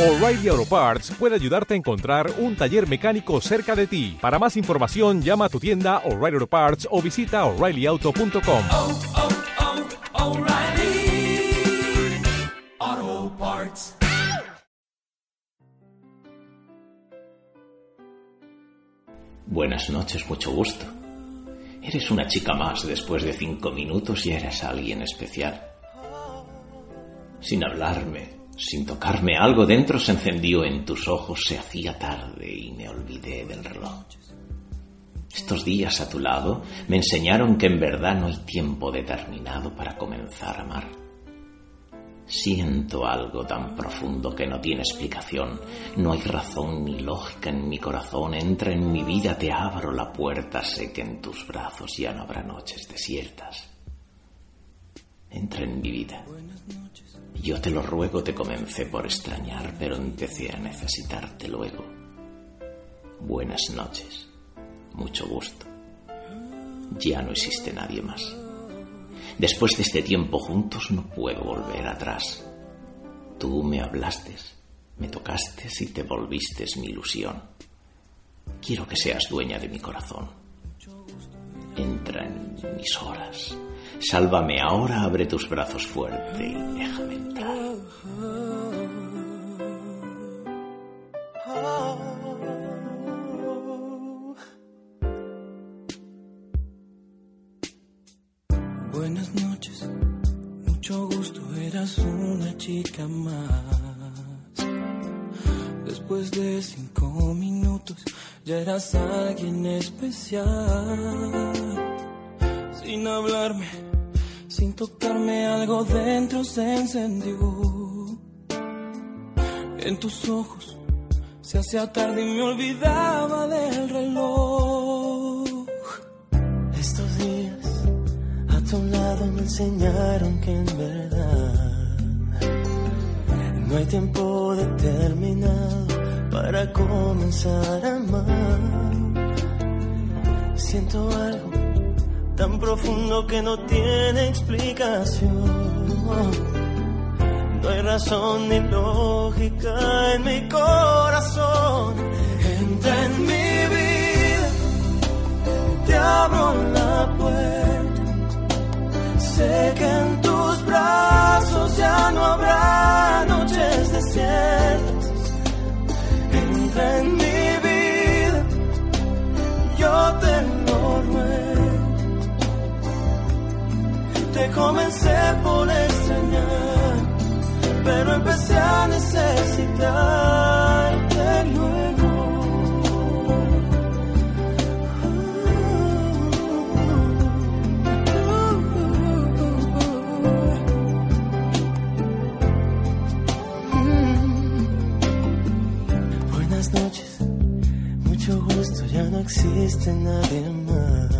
O'Reilly Auto Parts puede ayudarte a encontrar un taller mecánico cerca de ti. Para más información, llama a tu tienda O'Reilly Auto Parts o visita oreillyauto.com. oh, oh, Parts. Buenas noches, mucho gusto. Eres una chica más después de cinco minutos y eres alguien especial. Sin hablarme, sin tocarme, algo dentro se encendió en tus ojos, se hacía tarde y me olvidé del reloj. Estos días a tu lado me enseñaron que en verdad no hay tiempo determinado para comenzar a amar. Siento algo tan profundo que no tiene explicación. No hay razón ni lógica en mi corazón. Entra en mi vida, te abro la puerta. Sé que en tus brazos ya no habrá noches desiertas. Entra en mi vida. Yo te lo ruego, te comencé por extrañar, pero empecé a necesitarte luego. Buenas noches. Mucho gusto. Ya no existe nadie más. Después de este tiempo juntos no puedo volver atrás. Tú me hablaste, me tocaste y te volviste mi ilusión. Quiero que seas dueña de mi corazón. Entra en mis horas. Sálvame ahora, abre tus brazos fuerte y déjame entrar. Buenas noches, mucho gusto, eras una chica más. Después de cinco minutos, ya eras alguien especial. Sin hablarme, sin tocarme, algo dentro se encendió. En tus ojos se hacía tarde y me olvidaba del reloj. Estos días a tu lado me enseñaron que en verdad no hay tiempo determinado para comenzar a amar. Siento tan profundo que no tiene explicación. No hay razón ni lógica en mi corazón. Entra en mi vida, te abro la puerta. Sé que Comencé por extrañar, pero empecé a necesitarte luego. Buenas noches, mucho gusto, ya no existe nadie más.